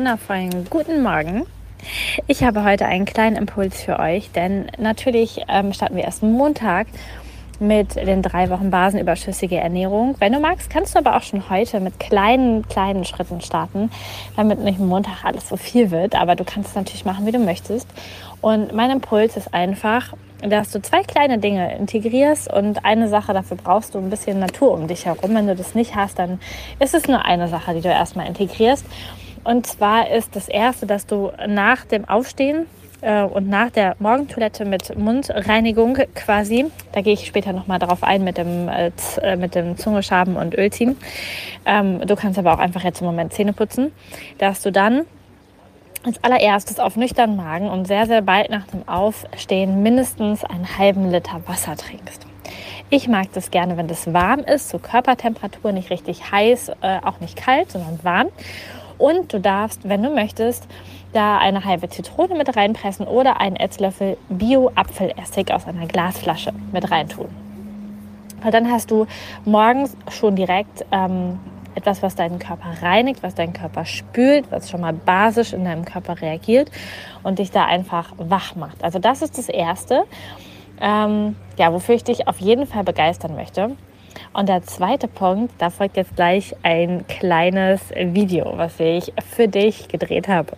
Wundervollen guten Morgen. Ich habe heute einen kleinen Impuls für euch, denn natürlich ähm, starten wir erst Montag mit den drei Wochen basenüberschüssige Ernährung. Wenn du magst, kannst du aber auch schon heute mit kleinen, kleinen Schritten starten, damit nicht Montag alles so viel wird. Aber du kannst es natürlich machen, wie du möchtest. Und mein Impuls ist einfach, dass du zwei kleine Dinge integrierst und eine Sache, dafür brauchst du ein bisschen Natur um dich herum. Wenn du das nicht hast, dann ist es nur eine Sache, die du erstmal integrierst. Und zwar ist das Erste, dass du nach dem Aufstehen äh, und nach der Morgentoilette mit Mundreinigung quasi, da gehe ich später nochmal drauf ein mit dem, äh, äh, mit dem Zungeschaben und Ölziehen. Ähm, du kannst aber auch einfach jetzt im Moment Zähne putzen, dass du dann als allererstes auf nüchternen Magen und sehr, sehr bald nach dem Aufstehen mindestens einen halben Liter Wasser trinkst. Ich mag das gerne, wenn das warm ist, so Körpertemperatur, nicht richtig heiß, äh, auch nicht kalt, sondern warm. Und du darfst, wenn du möchtest, da eine halbe Zitrone mit reinpressen oder einen Esslöffel Bio-Apfelessig aus einer Glasflasche mit reintun. Weil dann hast du morgens schon direkt ähm, etwas, was deinen Körper reinigt, was deinen Körper spült, was schon mal basisch in deinem Körper reagiert und dich da einfach wach macht. Also das ist das Erste, ähm, ja, wofür ich dich auf jeden Fall begeistern möchte. Und der zweite Punkt, da folgt jetzt gleich ein kleines Video, was ich für dich gedreht habe.